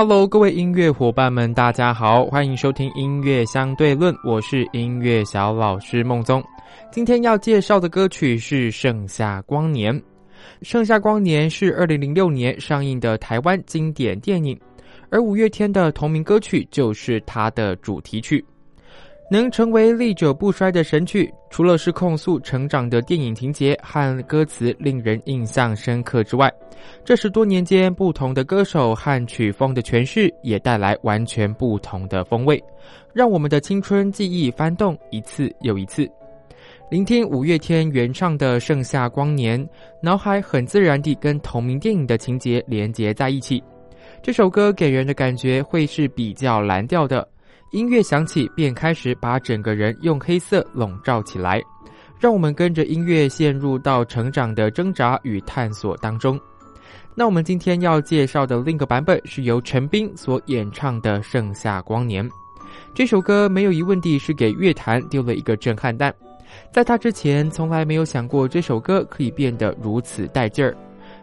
Hello，各位音乐伙伴们，大家好，欢迎收听音乐相对论，我是音乐小老师孟宗。今天要介绍的歌曲是《盛夏光年》。《盛夏光年》是二零零六年上映的台湾经典电影，而五月天的同名歌曲就是它的主题曲。能成为历久不衰的神曲，除了是控诉成长的电影情节和歌词令人印象深刻之外，这十多年间不同的歌手和曲风的诠释也带来完全不同的风味，让我们的青春记忆翻动一次又一次。聆听五月天原唱的《盛夏光年》，脑海很自然地跟同名电影的情节连结在一起。这首歌给人的感觉会是比较蓝调的。音乐响起，便开始把整个人用黑色笼罩起来，让我们跟着音乐陷入到成长的挣扎与探索当中。那我们今天要介绍的另一个版本是由陈斌所演唱的《盛夏光年》。这首歌没有疑问地是给乐坛丢了一个震撼弹，在他之前从来没有想过这首歌可以变得如此带劲儿，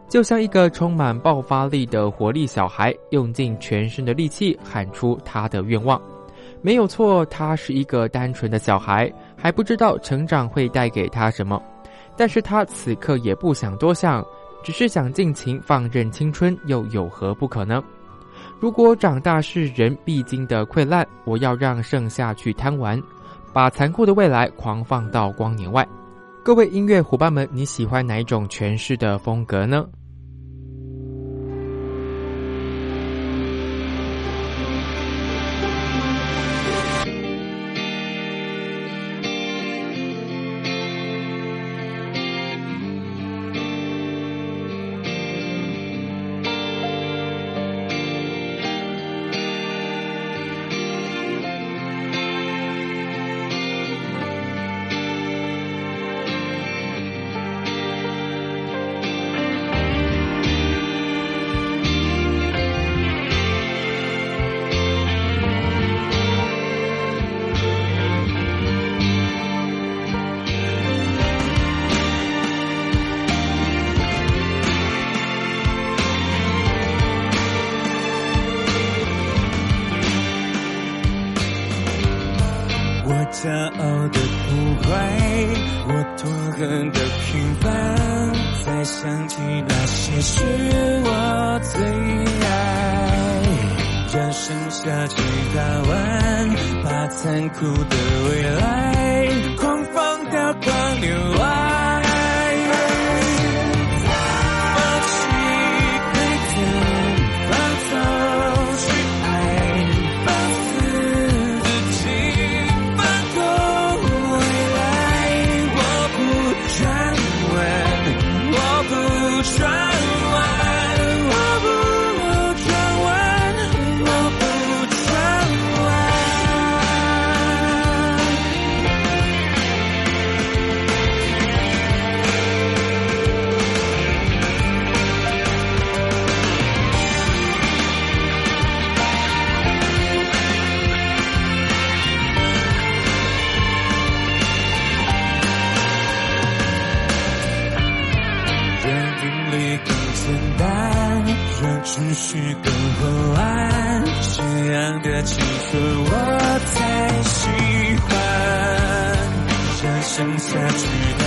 就像一个充满爆发力的活力小孩，用尽全身的力气喊出他的愿望。没有错，他是一个单纯的小孩，还不知道成长会带给他什么。但是他此刻也不想多想，只是想尽情放任青春，又有何不可呢？如果长大是人必经的溃烂，我要让盛夏去贪玩，把残酷的未来狂放到光年外。各位音乐伙伴们，你喜欢哪一种诠释的风格呢？骄傲的不坏，我痛恨的平凡。再想起那些是我最爱，让盛夏去打完，把残酷的未来你说我才喜欢这剩下去的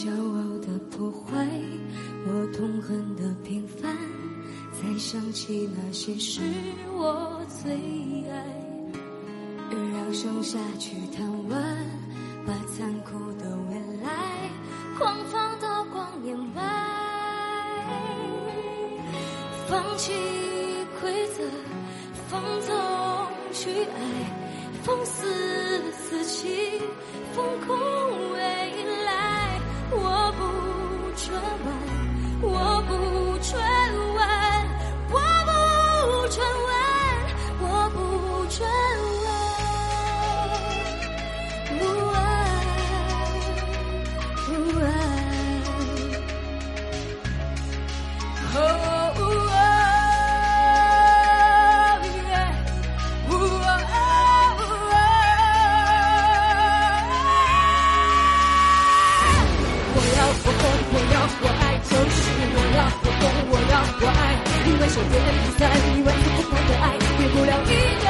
骄傲的破坏，我痛恨的平凡。才想起那些是我最爱。让盛夏去贪玩，把残酷的未来狂放到光年外。放弃规则，放纵去爱，放肆自己，封控未来。我我爱就是我要，我懂我要，我爱，因为受电人的伤，因为不狂的爱，给不了一个。